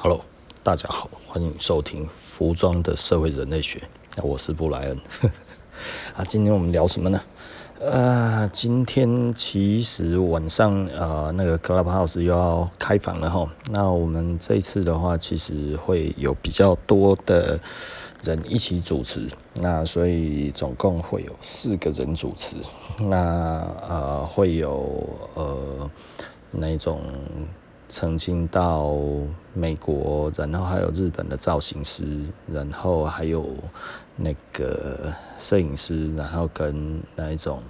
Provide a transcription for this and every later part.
Hello，大家好，欢迎收听《服装的社会人类学》。我是布莱恩。啊，今天我们聊什么呢？呃，今天其实晚上呃，那个 Clubhouse 又要开房了哈。那我们这次的话，其实会有比较多的人一起主持。那所以总共会有四个人主持。那呃，会有呃那种。曾经到美国，然后还有日本的造型师，然后还有那个摄影师，然后跟那一种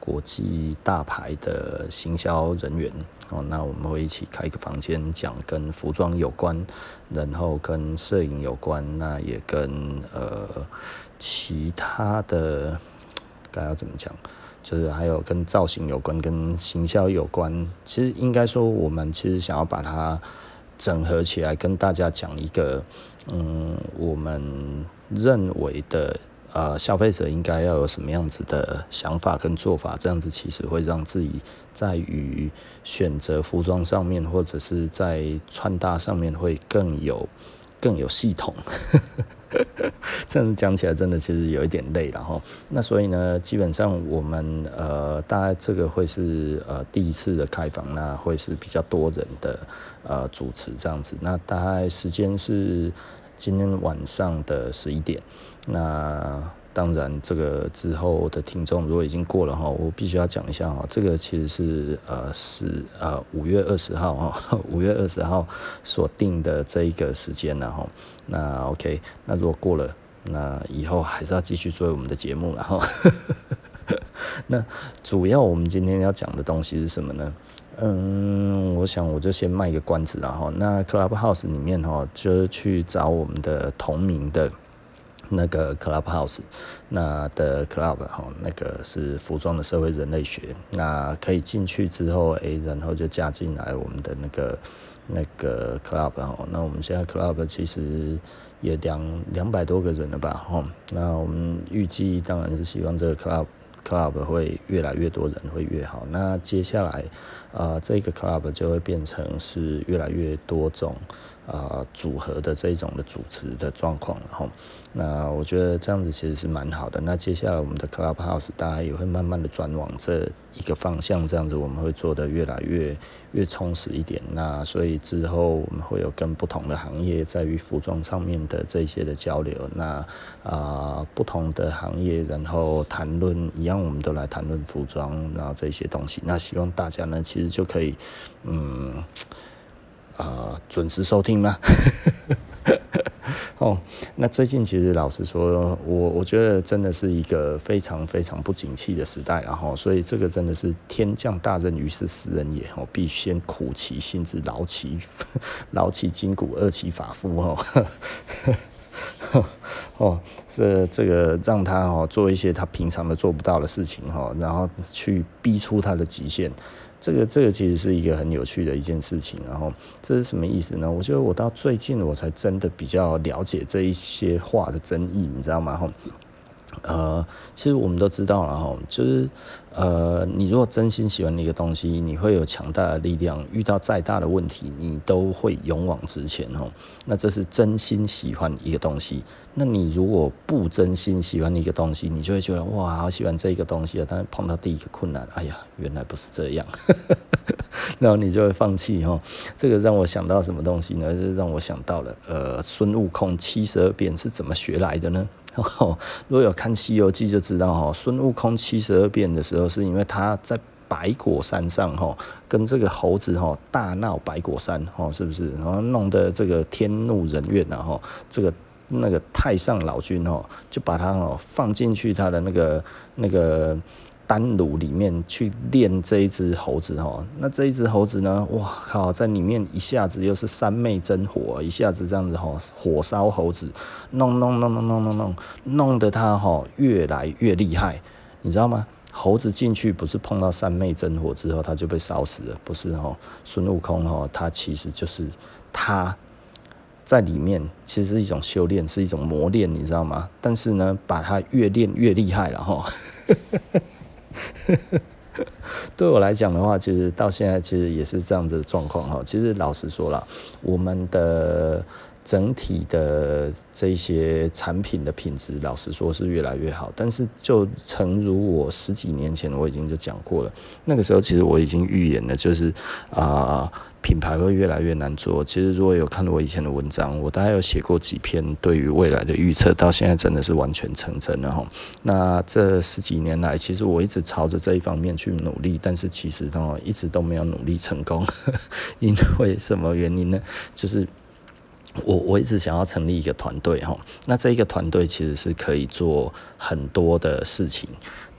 国际大牌的行销人员。哦，那我们会一起开一个房间，讲跟服装有关，然后跟摄影有关，那也跟呃其他的该要怎么讲？就是还有跟造型有关，跟行销有关。其实应该说，我们其实想要把它整合起来，跟大家讲一个，嗯，我们认为的，呃，消费者应该要有什么样子的想法跟做法，这样子其实会让自己在于选择服装上面，或者是在穿搭上面会更有更有系统。这样讲起来真的其实有一点累然后。那所以呢，基本上我们呃，大概这个会是呃第一次的开房，那会是比较多人的呃主持这样子。那大概时间是今天晚上的十一点。那当然，这个之后的听众如果已经过了哈，我必须要讲一下哈，这个其实是呃是呃五月二十号哈，五月二十号所定的这一个时间了哈。那 OK，那如果过了，那以后还是要继续做我们的节目了哈。那主要我们今天要讲的东西是什么呢？嗯，我想我就先卖个关子了哈。那 Clubhouse 里面哈，就去找我们的同名的。那个 Clubhouse，那的 Club 哈，那个是服装的社会人类学，那可以进去之后，诶、然后就加进来我们的那个那个 Club 哈，那我们现在 Club 其实也两两百多个人了吧哈，那我们预计当然是希望这个 Club Club 会越来越多人会越好，那接下来啊、这个 Club 就会变成是越来越多种。啊、呃，组合的这种的主持的状况，然后，那我觉得这样子其实是蛮好的。那接下来我们的 Clubhouse 大家也会慢慢的转往这一个方向，这样子我们会做得越来越越充实一点。那所以之后我们会有跟不同的行业在于服装上面的这些的交流。那啊、不同的行业，然后谈论一样，我们都来谈论服装，然后这些东西。那希望大家呢，其实就可以，嗯。呃，准时收听吗？哦，那最近其实老实说，我我觉得真的是一个非常非常不景气的时代，然后，所以这个真的是天降大任于斯斯人也，哦，必先苦其心志，劳其 劳其筋骨，饿其发肤，哦，哦，是这个让他哦做一些他平常的做不到的事情，哈，然后去逼出他的极限。这个这个其实是一个很有趣的一件事情，然后这是什么意思呢？我觉得我到最近我才真的比较了解这一些话的真意，你知道吗？吼，呃，其实我们都知道了哈，就是。呃，你如果真心喜欢一个东西，你会有强大的力量，遇到再大的问题，你都会勇往直前哦。那这是真心喜欢一个东西。那你如果不真心喜欢一个东西，你就会觉得哇，好喜欢这个东西啊，但是碰到第一个困难，哎呀，原来不是这样，然后你就会放弃哦。这个让我想到什么东西呢？就是让我想到了呃，孙悟空七十二变是怎么学来的呢？如果有看《西游记》就知道哈，孙悟空七十二变的时候，是因为他在白果山上哈，跟这个猴子哈大闹白果山哈，是不是？然后弄得这个天怒人怨了哈，这个那个太上老君哈就把他哦放进去他的那个那个。丹炉里面去练这一只猴子哈，那这一只猴子呢？哇靠，在里面一下子又是三昧真火，一下子这样子哈，火烧猴子，弄弄弄弄弄弄弄，弄得他哈越来越厉害，你知道吗？猴子进去不是碰到三昧真火之后他就被烧死了，不是哈？孙悟空哈，他其实就是他在里面其实是一种修炼，是一种磨练，你知道吗？但是呢，把他越练越厉害了哈。对我来讲的话，其实到现在其实也是这样子的状况哈。其实老实说了，我们的。整体的这些产品的品质，老实说是越来越好。但是，就诚如我十几年前我已经就讲过了，那个时候其实我已经预言了，就是啊、品牌会越来越难做。其实，如果有看我以前的文章，我大概有写过几篇对于未来的预测，到现在真的是完全成真了哈。那这十几年来，其实我一直朝着这一方面去努力，但是其实呢，一直都没有努力成功。因为什么原因呢？就是。我我一直想要成立一个团队哈，那这一个团队其实是可以做很多的事情。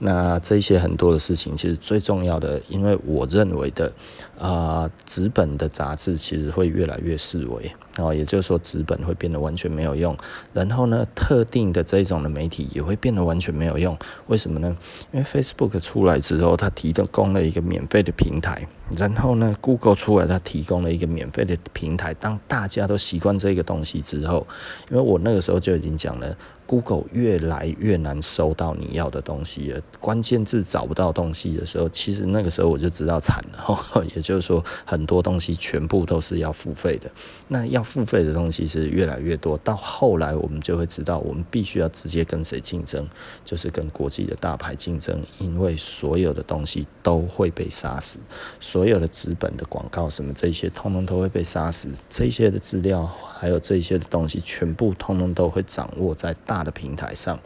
那这些很多的事情，其实最重要的，因为我认为的，啊、纸本的杂志其实会越来越式微，哦，也就是说纸本会变得完全没有用。然后呢，特定的这种的媒体也会变得完全没有用。为什么呢？因为 Facebook 出来之后，它提供了一个免费的平台。然后呢，Google 出来，它提供了一个免费的平台。当大家都习惯这个东西之后，因为我那个时候就已经讲了。Google 越来越难搜到你要的东西了，关键字找不到东西的时候，其实那个时候我就知道惨了。也就是说，很多东西全部都是要付费的。那要付费的东西是越来越多，到后来我们就会知道，我们必须要直接跟谁竞争，就是跟国际的大牌竞争，因为所有的东西都会被杀死，所有的资本的广告什么这些，通通都会被杀死。这些的资料还有这些的东西，全部通通都会掌握在大的平台上，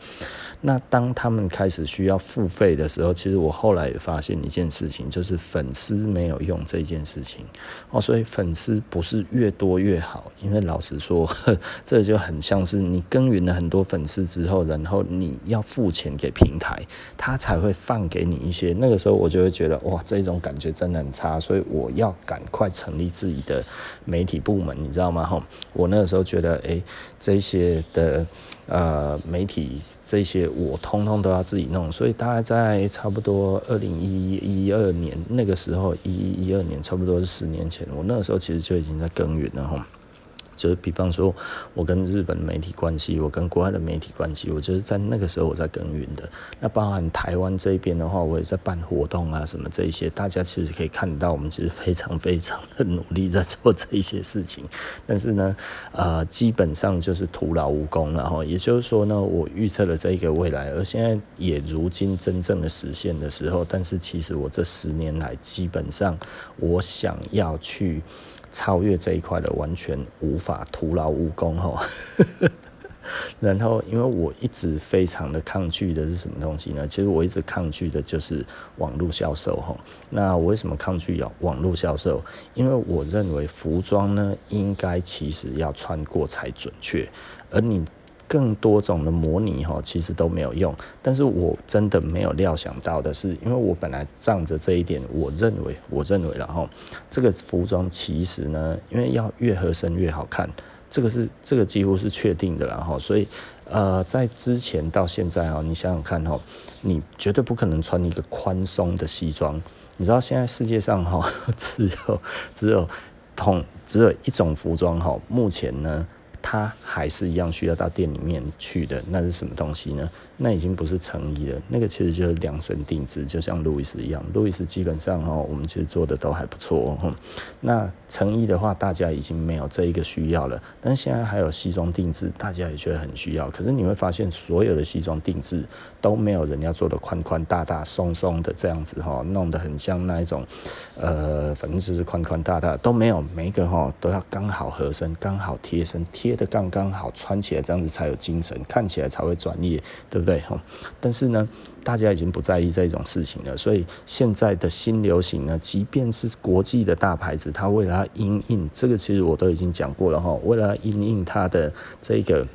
那当他们开始需要付费的时候，其实我后来也发现一件事情，就是粉丝没有用这件事情哦，所以粉丝不是越多越好，因为老实说，这就很像是你耕耘了很多粉丝之后，然后你要付钱给平台，他才会放给你一些。那个时候我就会觉得哇，这种感觉真的很差，所以我要赶快成立自己的媒体部门，你知道吗？哈，我那个时候觉得，哎，这些的。呃，媒体这些我通通都要自己弄，所以大概在差不多二零一一二年那个时候，一一一二年差不多是十年前，我那个时候其实就已经在耕耘了哈。就是比方说，我跟日本媒体关系，我跟国外的媒体关系，我就是在那个时候我在耕耘的。那包含台湾这边的话，我也在办活动啊，什么这一些，大家其实可以看到，我们其实非常非常的努力在做这一些事情。但是呢，呃，基本上就是徒劳无功了哈。也就是说呢，我预测了这一个未来，而现在也如今真正的实现的时候，但是其实我这十年来，基本上我想要去。超越这一块的完全无法徒劳无功哈，然后因为我一直非常的抗拒的是什么东西呢？其实我一直抗拒的就是网络销售哈。那我为什么抗拒要网络销售？因为我认为服装呢，应该其实要穿过才准确，而你。更多种的模拟哈，其实都没有用。但是我真的没有料想到的是，因为我本来仗着这一点，我认为，我认为然后这个服装其实呢，因为要越合身越好看，这个是这个几乎是确定的，然后所以呃，在之前到现在哈，你想想看哈，你绝对不可能穿一个宽松的西装。你知道现在世界上哈，只有只有同只有一种服装哈，目前呢。他还是一样需要到店里面去的，那是什么东西呢？那已经不是成衣了，那个其实就是量身定制，就像路易斯一样。路易斯基本上哈，我们其实做的都还不错。那成衣的话，大家已经没有这一个需要了。但现在还有西装定制，大家也觉得很需要。可是你会发现，所有的西装定制都没有人家做的宽宽大大、松松的这样子哈，弄得很像那一种，呃，反正就是宽宽大大都没有，每一个哈都要刚好合身，刚好贴身，贴得刚刚好，穿起来这样子才有精神，看起来才会专业，对。对，但是呢，大家已经不在意这种事情了。所以现在的新流行呢，即便是国际的大牌子，它为了因应这个，其实我都已经讲过了哈。为了因应它的这个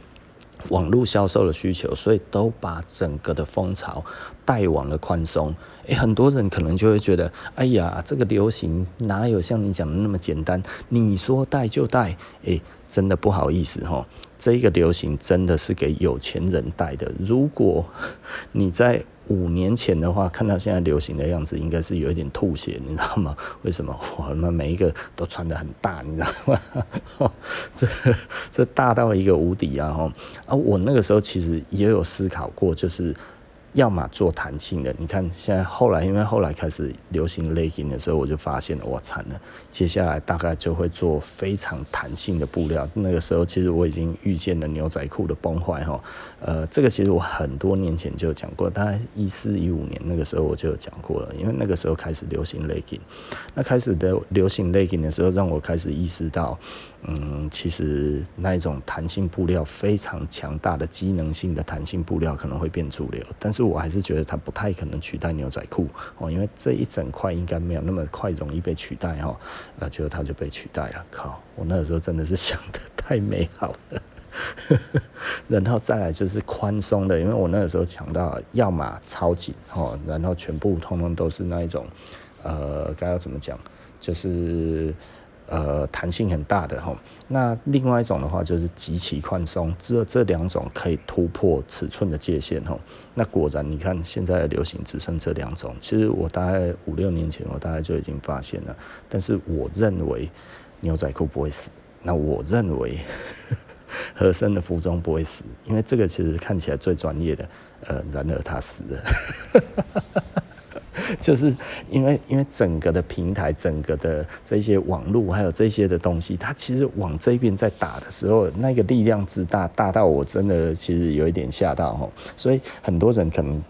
网络销售的需求，所以都把整个的风潮带往了宽松。诶，很多人可能就会觉得，哎呀，这个流行哪有像你讲的那么简单？你说带就带，诶，真的不好意思哈。这一个流行真的是给有钱人带的。如果你在五年前的话，看到现在流行的样子，应该是有一点吐血，你知道吗？为什么？我们每一个都穿得很大，你知道吗？这这大到一个无敌啊！哈啊！我那个时候其实也有思考过，就是要么做弹性的，你看现在后来，因为后来开始流行 legging 的时候，我就发现了，我惨了，接下来大概就会做非常弹性的布料。那个时候其实我已经预见了牛仔裤的崩坏哈，呃，这个其实我很多年前就讲过，大概一四一五年那个时候我就有讲过了，因为那个时候开始流行 legging，那开始的流行 legging 的时候，让我开始意识到，嗯，其实那一种弹性布料非常强大的机能性的弹性布料可能会变主流，但是。我还是觉得它不太可能取代牛仔裤哦，因为这一整块应该没有那么快容易被取代哈，呃，结果它就被取代了。靠，我那个时候真的是想得太美好了。然后再来就是宽松的，因为我那个时候讲到，要么超紧哦，然后全部通通都是那一种，呃，该要怎么讲，就是。呃，弹性很大的哈，那另外一种的话就是极其宽松，只有这两种可以突破尺寸的界限哈。那果然，你看现在的流行只剩这两种。其实我大概五六年前，我大概就已经发现了。但是我认为牛仔裤不会死，那我认为 合身的服装不会死，因为这个其实看起来最专业的，呃，然而它死了。就是因为，因为整个的平台，整个的这些网络，还有这些的东西，它其实往这边在打的时候，那个力量之大，大到我真的其实有一点吓到哦。所以很多人可能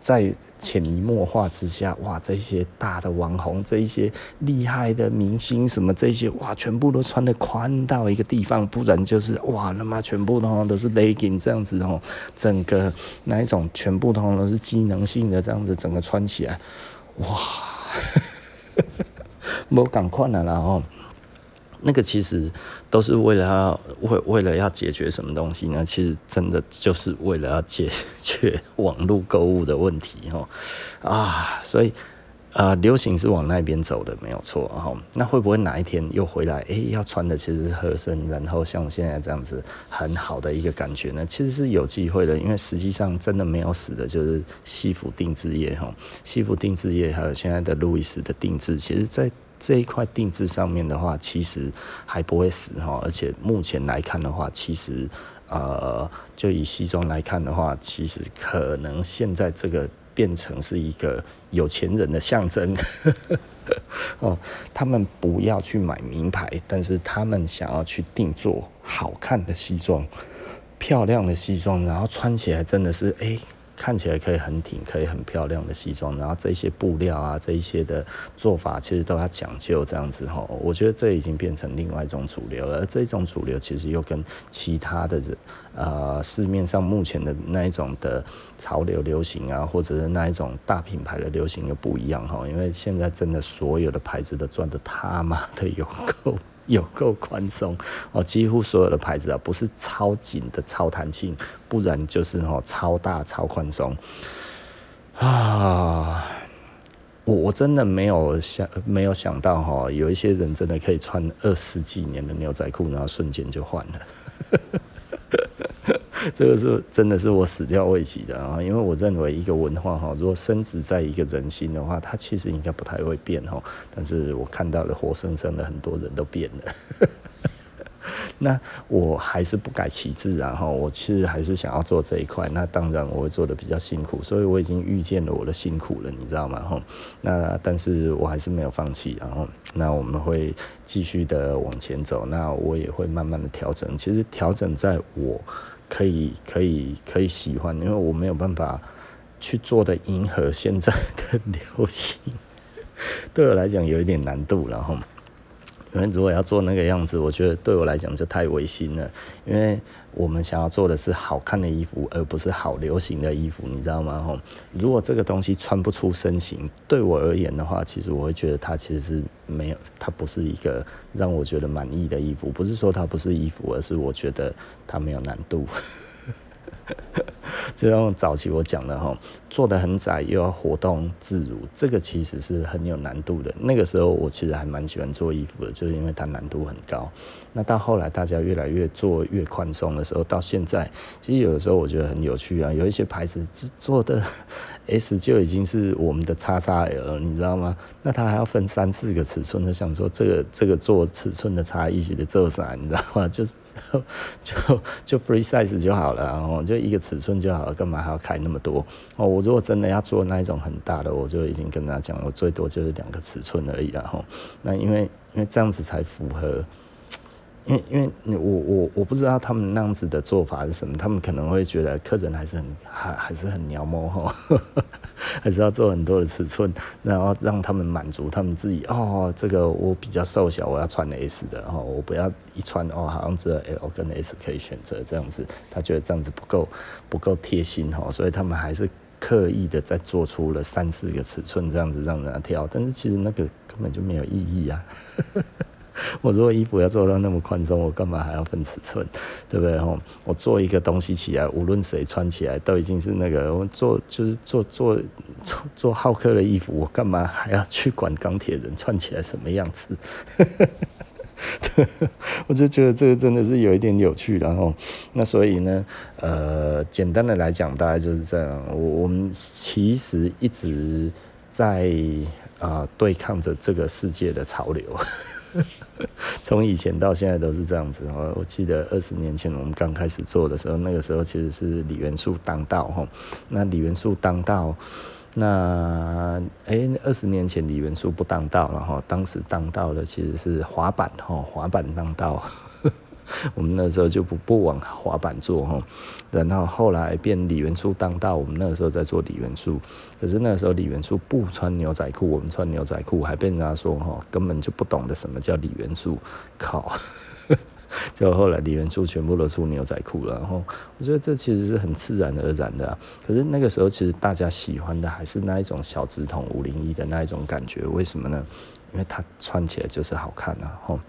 在潜移默化之下，哇，这些大的网红，这一些厉害的明星什么这些，哇，全部都穿得宽到一个地方，不然就是哇，他妈全部都都是 legging 这样子哦，整个那一种全部都都是机能性的这样子，整个穿起来。哇，没赶快了，然后那个其实都是为了要为为了要解决什么东西呢？其实真的就是为了要解决网络购物的问题哈啊，所以。呃，流行是往那边走的，没有错哈。那会不会哪一天又回来？诶、要穿的其实是合身，然后像现在这样子很好的一个感觉呢？其实是有机会的，因为实际上真的没有死的，就是西服定制业哈。西服定制业还有现在的路易斯的定制，其实在这一块定制上面的话，其实还不会死哈。而且目前来看的话，其实呃，就以西装来看的话，其实可能现在这个。变成是一个有钱人的象征 哦，他们不要去买名牌，但是他们想要去定做好看的西装、漂亮的西装，然后穿起来真的是哎。看起来可以很挺，可以很漂亮的西装，然后这些布料啊，这一些的做法其实都要讲究这样子哈。我觉得这已经变成另外一种主流了，而这种主流其实又跟其他的人呃市面上目前的那一种的潮流流行啊，或者是那一种大品牌的流行又不一样哈。因为现在真的所有的牌子都赚得他妈的有够。有够宽松哦，几乎所有的牌子啊，不是超紧的超弹性，不然就是哦超大超宽松啊！我我真的没有想没有想到哈，有一些人真的可以穿二十几年的牛仔裤，然后瞬间就换了。这个是真的是我始料未及的啊！因为我认为一个文化哈，如果深植在一个人心的话，它其实应该不太会变哈。但是我看到了活生生的很多人都变了。那我还是不改其志啊！哈，我其实还是想要做这一块。那当然我会做的比较辛苦，所以我已经预见了我的辛苦了，你知道吗？哈，那但是我还是没有放弃。然后，那我们会继续的往前走。那我也会慢慢的调整。其实调整在我。可以可以可以喜欢，因为我没有办法去做的迎合现在的流行，对我来讲有一点难度，然后。因为如果要做那个样子，我觉得对我来讲就太违心了。因为我们想要做的是好看的衣服，而不是好流行的衣服，你知道吗？吼，如果这个东西穿不出身形，对我而言的话，其实我会觉得它其实是没有，它不是一个让我觉得满意的衣服。不是说它不是衣服，而是我觉得它没有难度。就像早期我讲的哈，做得很窄又要活动自如，这个其实是很有难度的。那个时候我其实还蛮喜欢做衣服的，就是因为它难度很高。那到后来大家越来越做越宽松的时候，到现在其实有的时候我觉得很有趣啊，有一些牌子做的 S 就已经是我们的 XXL，你知道吗？那它还要分三四个尺寸，就想说这个这个做尺寸的差异的做啥，你知道吗？就是 就就 free size 就好了，然后就一个尺寸。寸就好了，干嘛还要开那么多？哦，我如果真的要做那一种很大的，我就已经跟他讲，我最多就是两个尺寸而已然后。那因为因为这样子才符合。因为因为我我我不知道他们那样子的做法是什么，他们可能会觉得客人还是很还还是很鸟毛吼，还是要做很多的尺寸，然后让他们满足他们自己哦，这个我比较瘦小，我要穿 S 的哦，我不要一穿哦，好像只有 L 跟 S 可以选择这样子，他觉得这样子不够不够贴心哈，所以他们还是刻意的在做出了三四个尺寸这样子让人家挑，但是其实那个根本就没有意义啊。我如果衣服要做到那么宽松，我干嘛还要分尺寸，对不对？吼，我做一个东西起来，无论谁穿起来都已经是那个。我做就是做做做做浩克的衣服，我干嘛还要去管钢铁人穿起来什么样子？我就觉得这个真的是有一点有趣。然后，那所以呢，呃，简单的来讲，大概就是这样。我我们其实一直在啊、对抗着这个世界的潮流。从以前到现在都是这样子哦。我记得二十年前我们刚开始做的时候，那个时候其实是锂元素当道哈。那锂元素当道，那诶，二十年前锂元素不当道了哈。当时当道的其实是滑板哈，滑板当道。我们那时候就不不往滑板做哈，然后后来变李元素当道，我们那时候在做李元素，可是那时候李元素不穿牛仔裤，我们穿牛仔裤还被人家说哈，根本就不懂得什么叫李元素，靠！就后来李元素全部都出牛仔裤了，然后我觉得这其实是很自然而然的，可是那个时候其实大家喜欢的还是那一种小直筒五零一的那一种感觉，为什么呢？因为它穿起来就是好看啊，吼。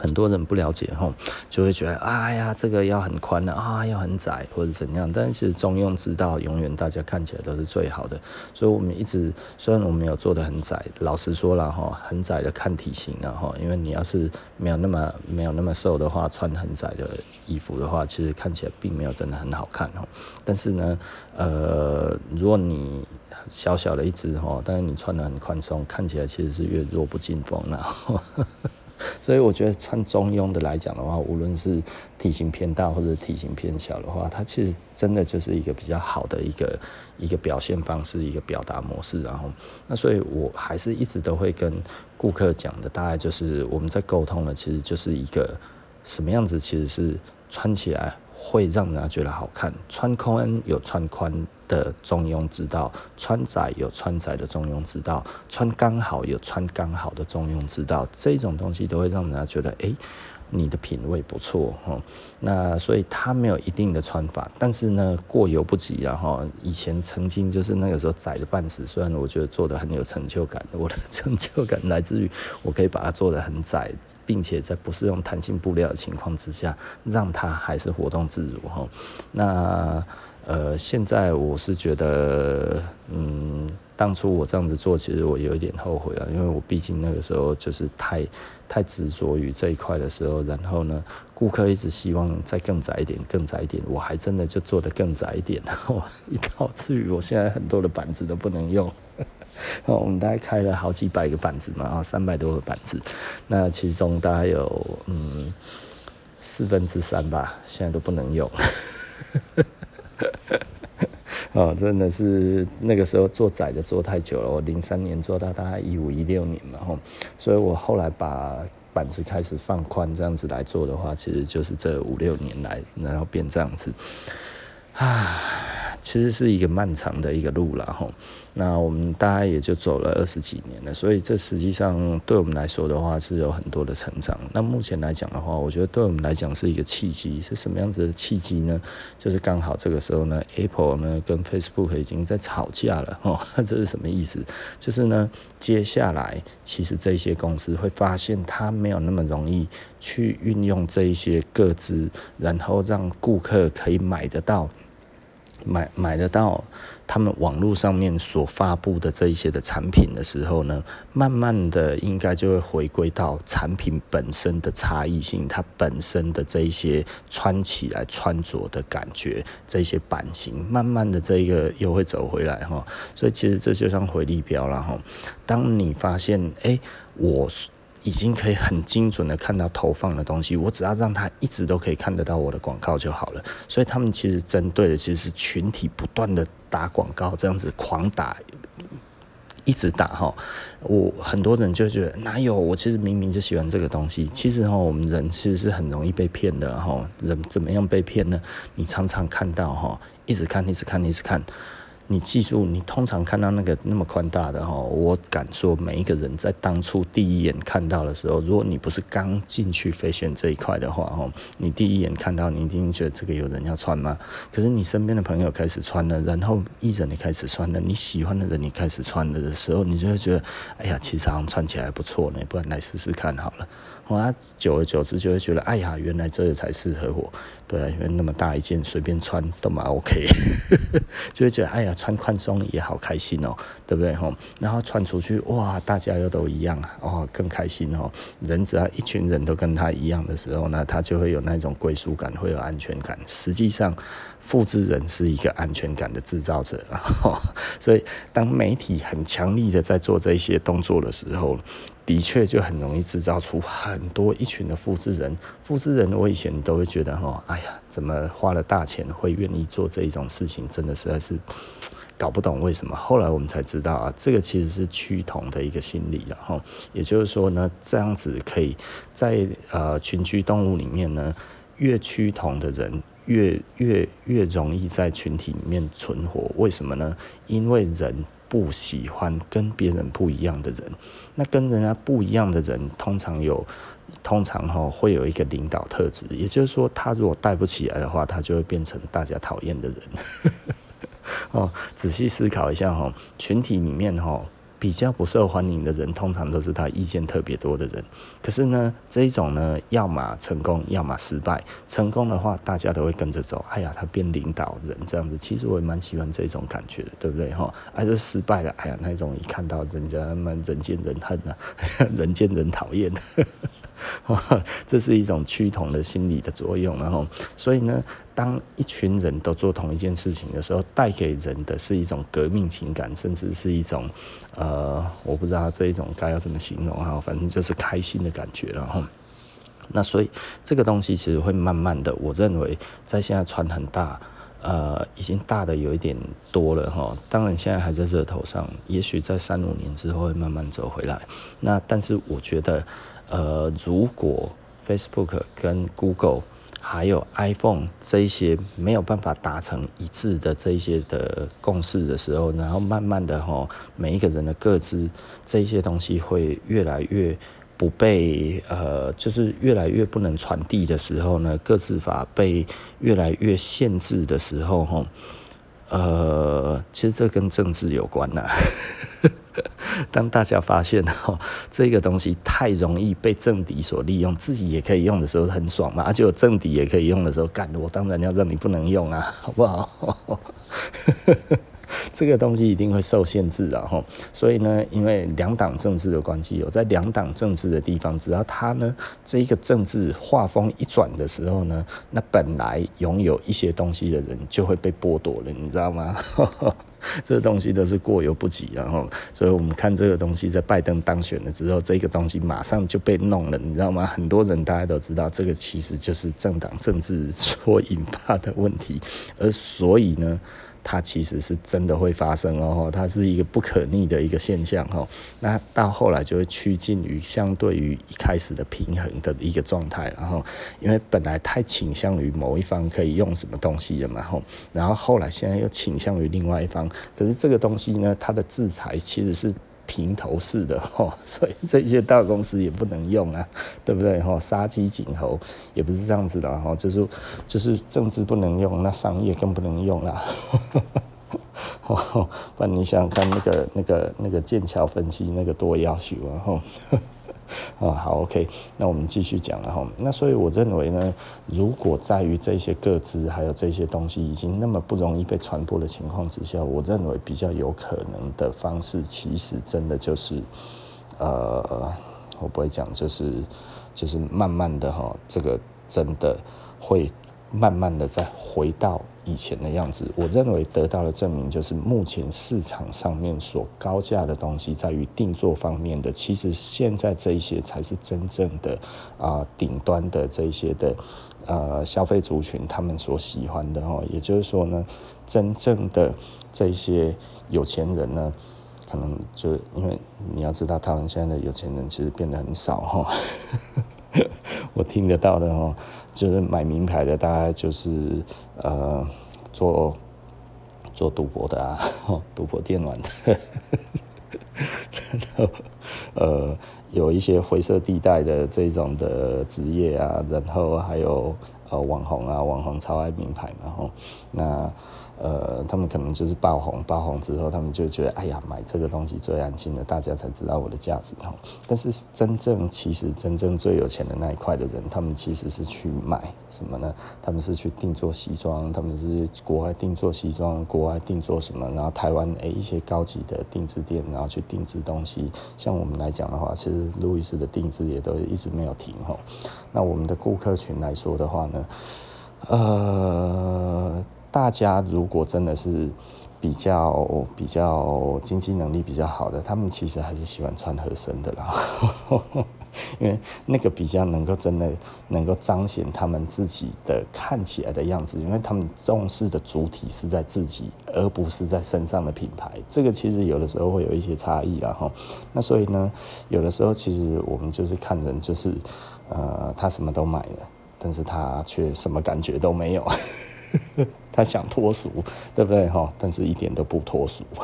很多人不了解吼，就会觉得哎呀，这个要很宽的啊，要很窄或者怎样。但是中庸之道，永远大家看起来都是最好的。所以我们一直虽然我们有做的很窄，老实说了哈，很窄的看体型了哈。因为你要是没有那么没有那么瘦的话，穿很窄的衣服的话，其实看起来并没有真的很好看哦。但是呢，呃，如果你小小的一只哈，但是你穿的很宽松，看起来其实是越弱不禁风了。所以我觉得穿中庸的来讲的话，无论是体型偏大或者体型偏小的话，它其实真的就是一个比较好的一个一个表现方式，一个表达模式。然后，那所以我还是一直都会跟顾客讲的，大概就是我们在沟通的，其实就是一个什么样子，其实是穿起来会让人家觉得好看，穿宽有穿宽的中庸之道，穿窄有穿窄的中庸之道，穿刚好有穿刚好的中庸之道，这种东西都会让人家觉得，哎、你的品味不错哈。那所以它没有一定的穿法，但是呢，过犹不及啊哈。以前曾经就是那个时候窄的半死，虽然我觉得做的很有成就感，我的成就感来自于我可以把它做的很窄，并且在不是用弹性布料的情况之下，让它还是活动自如哈。那。呃，现在我是觉得，嗯，当初我这样子做，其实我有一点后悔了，因为我毕竟那个时候就是太太执着于这一块的时候，然后呢，顾客一直希望再更窄一点，更窄一点，我还真的就做得更窄一点，然后导致于我现在很多的板子都不能用。我们大概开了好几百个板子嘛，啊，三百多个板子，那其中大概有嗯四分之三吧，现在都不能用。哦，真的是那个时候做窄的做太久了，我零三年做到大概一五一六年嘛，吼，所以我后来把板子开始放宽，这样子来做的话，其实就是这五六年来，然后变这样子，唉。其实是一个漫长的一个路了哈，那我们大概也就走了二十几年了，所以这实际上对我们来说的话是有很多的成长。那目前来讲的话，我觉得对我们来讲是一个契机，是什么样子的契机呢？就是刚好这个时候呢，Apple 呢跟 Facebook 已经在吵架了哦，这是什么意思？就是呢，接下来其实这些公司会发现它没有那么容易去运用这一些个资，然后让顾客可以买得到。买买得到他们网络上面所发布的这一些的产品的时候呢，慢慢的应该就会回归到产品本身的差异性，它本身的这一些穿起来穿着的感觉，这些版型，慢慢的这个又会走回来哈。所以其实这就像回力标了哈。当你发现，哎，我。已经可以很精准的看到投放的东西，我只要让他一直都可以看得到我的广告就好了。所以他们其实针对的其实是群体不断的打广告，这样子狂打，一直打哈。我很多人就觉得哪有？我其实明明就喜欢这个东西。其实哈，我们人其实是很容易被骗的哈。人怎么样被骗呢？你常常看到哈，一直看，一直看，一直看。你记住，你通常看到那个那么宽大的哈，我敢说每一个人在当初第一眼看到的时候，如果你不是刚进去飞选这一块的话哈，你第一眼看到，你一定觉得这个有人要穿吗？可是你身边的朋友开始穿了，然后艺人也开始穿了，你喜欢的人你开始穿了的时候，你就会觉得，哎呀，其实好像穿起来还不错呢，不然来试试看好了。哇，久而久之就会觉得，哎呀，原来这个才适合我。对啊，因为那么大一件，随便穿都蛮 OK，就会觉得，哎呀，穿宽松也好开心哦，对不对吼？然后穿出去，哇，大家又都一样啊，哦，更开心哦。人只要一群人都跟他一样的时候呢，他就会有那种归属感，会有安全感。实际上，复制人是一个安全感的制造者，所以当媒体很强力的在做这些动作的时候。的确就很容易制造出很多一群的复制人。复制人，我以前都会觉得哈，哎呀，怎么花了大钱会愿意做这一种事情？真的实在是搞不懂为什么。后来我们才知道啊，这个其实是趋同的一个心理了哈。也就是说呢，这样子可以在呃群居动物里面呢，越趋同的人越越越容易在群体里面存活。为什么呢？因为人。不喜欢跟别人不一样的人，那跟人家不一样的人，通常有，通常哈会有一个领导特质，也就是说，他如果带不起来的话，他就会变成大家讨厌的人。哦，仔细思考一下哈，群体里面哈。比较不受欢迎的人，通常都是他意见特别多的人。可是呢，这一种呢，要么成功，要么失败。成功的话，大家都会跟着走。哎呀，他变领导人这样子，其实我也蛮喜欢这种感觉的，对不对哈？还是失败了，哎呀，那种一看到人家们人见人恨啊，人见人讨厌。这是一种趋同的心理的作用，然后，所以呢，当一群人都做同一件事情的时候，带给人的是一种革命情感，甚至是一种，呃，我不知道这一种该要怎么形容哈，反正就是开心的感觉，然后，那所以这个东西其实会慢慢的，我认为在现在传很大，呃，已经大的有一点多了哈，当然现在还在热头上，也许在三五年之后会慢慢走回来，那但是我觉得。呃，如果 Facebook 跟 Google 还有 iPhone 这一些没有办法达成一致的这一些的共识的时候，然后慢慢的哈，每一个人的各自这一些东西会越来越不被呃，就是越来越不能传递的时候呢，各自法被越来越限制的时候哈，呃，其实这跟政治有关呐。当大家发现哈，这个东西太容易被政敌所利用，自己也可以用的时候很爽嘛，而且有政敌也可以用的时候，干我当然要让你不能用啊，好不好？这个东西一定会受限制的哈，所以呢，因为两党政治的关系，有在两党政治的地方，只要他呢这一个政治画风一转的时候呢，那本来拥有一些东西的人就会被剥夺了，你知道吗？这东西都是过犹不及，然后，所以我们看这个东西在拜登当选了之后，这个东西马上就被弄了，你知道吗？很多人大家都知道，这个其实就是政党政治所引发的问题，而所以呢。它其实是真的会发生哦，它是一个不可逆的一个现象哦。那到后来就会趋近于相对于一开始的平衡的一个状态，然后因为本来太倾向于某一方可以用什么东西的嘛，吼，然后后来现在又倾向于另外一方，可是这个东西呢，它的制裁其实是。平头式的 哈，所以这些大公司也不能用啊，对不对哈？杀鸡儆猴也不是这样子的哈，就是就是政治不能用，那商业更不能用啦。不然你想看那个那个那个剑桥分析那个多要求啊哈。哦，好，OK，那我们继续讲了哈。那所以我认为呢，如果在于这些个资还有这些东西已经那么不容易被传播的情况之下，我认为比较有可能的方式，其实真的就是，呃，我不会讲，就是就是慢慢的哈，这个真的会慢慢的再回到以前的样子。我认为得到的证明就是，目前市场上面所高价的东西，在于定做方面的，其实现在这一些才是真正的啊顶端的这一些的呃消费族群他们所喜欢的哦。也就是说呢，真正的这些有钱人呢，可能就因为你要知道，台湾现在的有钱人其实变得很少哈。我听得到的哦。就是买名牌的，大概就是呃做做赌博的啊，赌博电玩的，真的呃有一些灰色地带的这种的职业啊，然后还有呃网红啊，网红超爱名牌嘛，吼那。呃，他们可能就是爆红，爆红之后，他们就觉得，哎呀，买这个东西最安心了，大家才知道我的价值哈。但是真正其实真正最有钱的那一块的人，他们其实是去买什么呢？他们是去定做西装，他们是国外定做西装，国外定做什么？然后台湾诶一些高级的定制店，然后去定制东西。像我们来讲的话，其实路易斯的定制也都一直没有停哈。那我们的顾客群来说的话呢，呃。大家如果真的是比较比较经济能力比较好的，他们其实还是喜欢穿合身的啦，因为那个比较能够真的能够彰显他们自己的看起来的样子，因为他们重视的主体是在自己，而不是在身上的品牌。这个其实有的时候会有一些差异啦哈。那所以呢，有的时候其实我们就是看人，就是呃，他什么都买了，但是他却什么感觉都没有。他想脱俗，对不对哈？但是一点都不脱俗。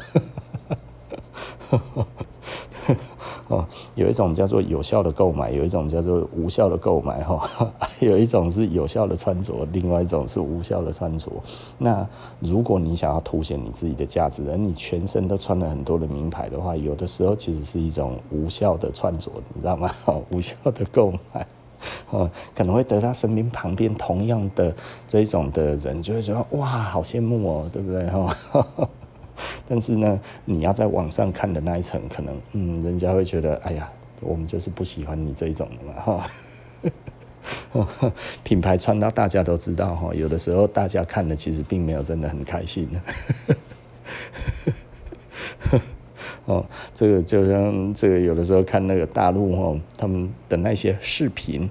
哦，有一种叫做有效的购买，有一种叫做无效的购买哈。有一种是有效的穿着，另外一种是无效的穿着。那如果你想要凸显你自己的价值，而你全身都穿了很多的名牌的话，有的时候其实是一种无效的穿着，你知道吗？无效的购买。哦，可能会得到身边旁边同样的这一种的人，就会觉得哇，好羡慕哦，对不对？哈，但是呢，你要在网上看的那一层，可能嗯，人家会觉得，哎呀，我们就是不喜欢你这一种的嘛，哈。品牌穿到大家都知道哈，有的时候大家看的其实并没有真的很开心。哦，这个就像这个有的时候看那个大陆哦，他们的那些视频，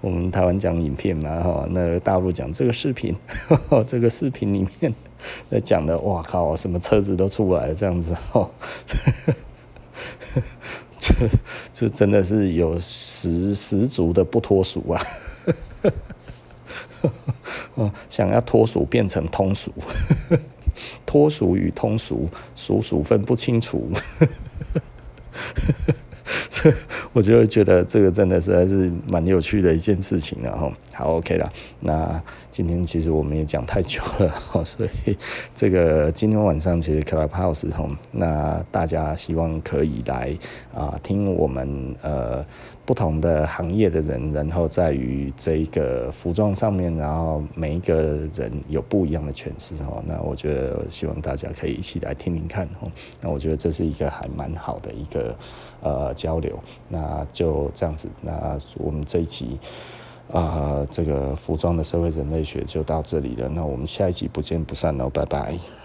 我们台湾讲影片嘛哈，那个、大陆讲这个视频，这个视频里面在讲的，哇靠，什么车子都出来了这样子哦，就就真的是有十十足的不脱俗啊，想要脱俗变成通俗。脱俗与通俗，俗俗分不清楚。这我就会觉得这个真的实在是蛮有趣的一件事情了哈。好，OK 了。那今天其实我们也讲太久了，所以这个今天晚上其实 Clubhouse，那大家希望可以来啊听我们呃。不同的行业的人，然后在于这一个服装上面，然后每一个人有不一样的诠释哦。那我觉得，希望大家可以一起来听听看哦。那我觉得这是一个还蛮好的一个呃交流。那就这样子，那我们这一集啊、这个服装的社会人类学就到这里了。那我们下一集不见不散喽，拜拜。